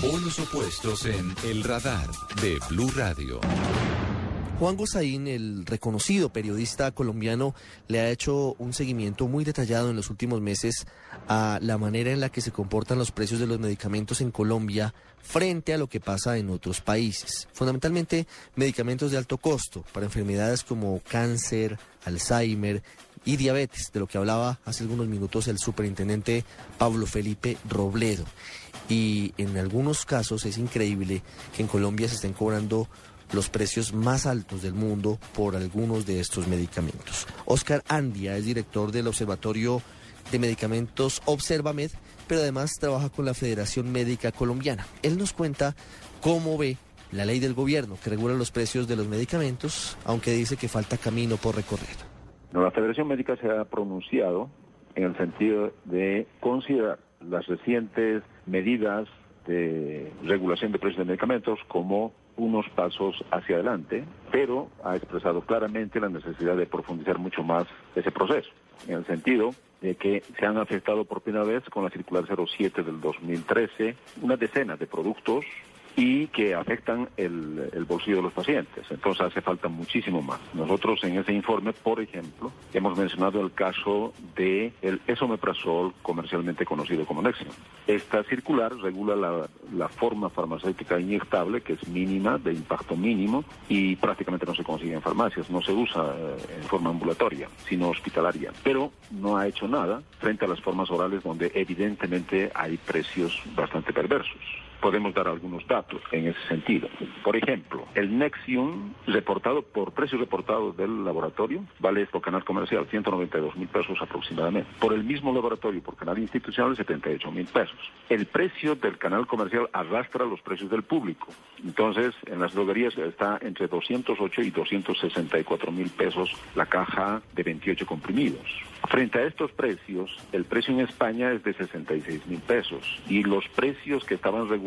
Polos opuestos en El Radar de Blue Radio. Juan Gozaín, el reconocido periodista colombiano, le ha hecho un seguimiento muy detallado en los últimos meses a la manera en la que se comportan los precios de los medicamentos en Colombia frente a lo que pasa en otros países. Fundamentalmente medicamentos de alto costo para enfermedades como cáncer, Alzheimer y diabetes, de lo que hablaba hace algunos minutos el superintendente Pablo Felipe Robledo. Y en algunos casos es increíble que en Colombia se estén cobrando los precios más altos del mundo por algunos de estos medicamentos. Oscar Andia es director del Observatorio de Medicamentos Observamed, pero además trabaja con la Federación Médica Colombiana. Él nos cuenta cómo ve la ley del gobierno que regula los precios de los medicamentos, aunque dice que falta camino por recorrer. la Federación Médica se ha pronunciado en el sentido de considerar las recientes medidas de regulación de precios de medicamentos como unos pasos hacia adelante, pero ha expresado claramente la necesidad de profundizar mucho más ese proceso, en el sentido de que se han afectado por primera vez con la circular 07 del 2013 una decena de productos y que afectan el, bolsillo de los pacientes. Entonces hace falta muchísimo más. Nosotros en ese informe, por ejemplo, hemos mencionado el caso de el esomeprazol comercialmente conocido como Nexium. Esta circular regula la, la forma farmacéutica inyectable, que es mínima, de impacto mínimo, y prácticamente no se consigue en farmacias, no se usa eh, en forma ambulatoria, sino hospitalaria. Pero no ha hecho nada frente a las formas orales donde evidentemente hay precios bastante perversos podemos dar algunos datos en ese sentido. Por ejemplo, el Nexium reportado por precios reportados del laboratorio vale por canal comercial 192 mil pesos aproximadamente. Por el mismo laboratorio, por canal institucional, 78 mil pesos. El precio del canal comercial arrastra los precios del público. Entonces, en las droguerías está entre 208 y 264 mil pesos la caja de 28 comprimidos. Frente a estos precios, el precio en España es de 66 mil pesos y los precios que estaban regulados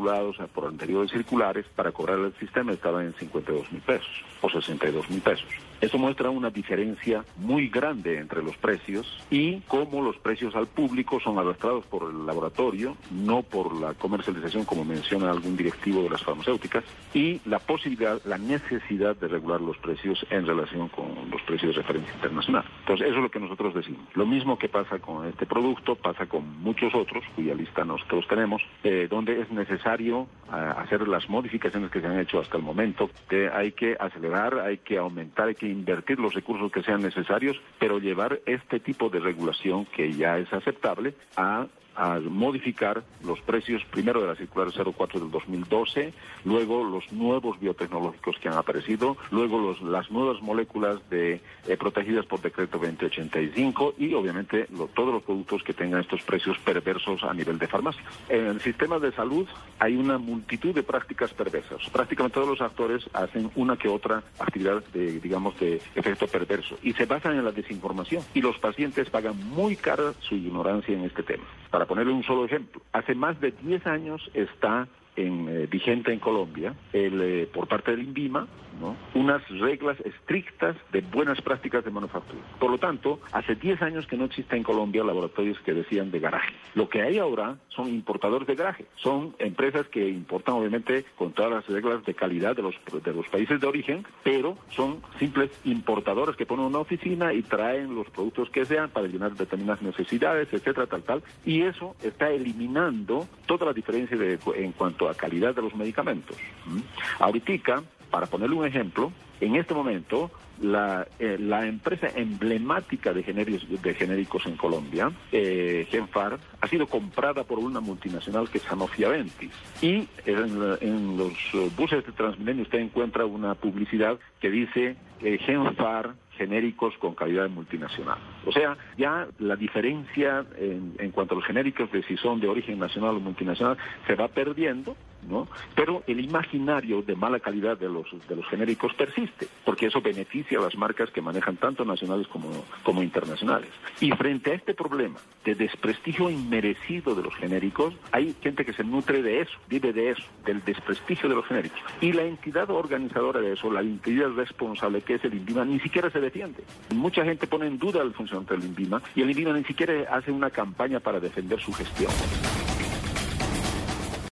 por anteriores circulares para cobrar el sistema estaban en 52 mil pesos o 62 mil pesos. Eso muestra una diferencia muy grande entre los precios y cómo los precios al público son arrastrados por el laboratorio, no por la comercialización como menciona algún directivo de las farmacéuticas, y la posibilidad, la necesidad de regular los precios en relación con los precios de referencia internacional. Entonces, eso es lo que nosotros decimos. Lo mismo que pasa con este producto, pasa con muchos otros, cuya lista nosotros tenemos, eh, donde es necesario ah, hacer las modificaciones que se han hecho hasta el momento, que hay que acelerar, hay que aumentar, hay que invertir los recursos que sean necesarios, pero llevar este tipo de regulación que ya es aceptable a a modificar los precios primero de la circular 04 del 2012, luego los nuevos biotecnológicos que han aparecido, luego los, las nuevas moléculas de, eh, protegidas por decreto 2085 y obviamente todos los productos que tengan estos precios perversos a nivel de farmacia. En el sistema de salud hay una multitud de prácticas perversas. Prácticamente todos los actores hacen una que otra actividad de, digamos, de efecto perverso y se basan en la desinformación y los pacientes pagan muy cara su ignorancia en este tema. Para ponerle un solo ejemplo, hace más de 10 años está en, eh, vigente en Colombia el, eh, por parte del INVIMA unas reglas estrictas de buenas prácticas de manufactura. Por lo tanto, hace 10 años que no existe en Colombia laboratorios que decían de garaje. Lo que hay ahora son importadores de garaje. Son empresas que importan obviamente con todas las reglas de calidad de los, de los países de origen, pero son simples importadores que ponen una oficina y traen los productos que sean para llenar determinadas necesidades, etcétera, tal, tal. Y eso está eliminando toda la diferencia de, en cuanto a calidad de los medicamentos. ¿Mm? Ahorita para ponerle un ejemplo, en este momento la, eh, la empresa emblemática de genéricos, de genéricos en Colombia, eh, Genfar, ha sido comprada por una multinacional que es Sanofi Aventis. Y en, en los buses de Transmilenio usted encuentra una publicidad que dice eh, Genfar genéricos con calidad multinacional. O sea, ya la diferencia en, en, cuanto a los genéricos de si son de origen nacional o multinacional se va perdiendo, ¿no? Pero el imaginario de mala calidad de los, de los genéricos persiste, porque eso beneficia a las marcas que manejan tanto nacionales como, como internacionales. Y frente a este problema de desprestigio inmerecido de los genéricos, hay gente que se nutre de eso, vive de eso, del desprestigio de los genéricos. Y la entidad organizadora de eso, la entidad responsable que es el INVIMA, ni siquiera se Mucha gente pone en duda el funcionamiento del INVIMA y el INVIMA ni siquiera hace una campaña para defender su gestión.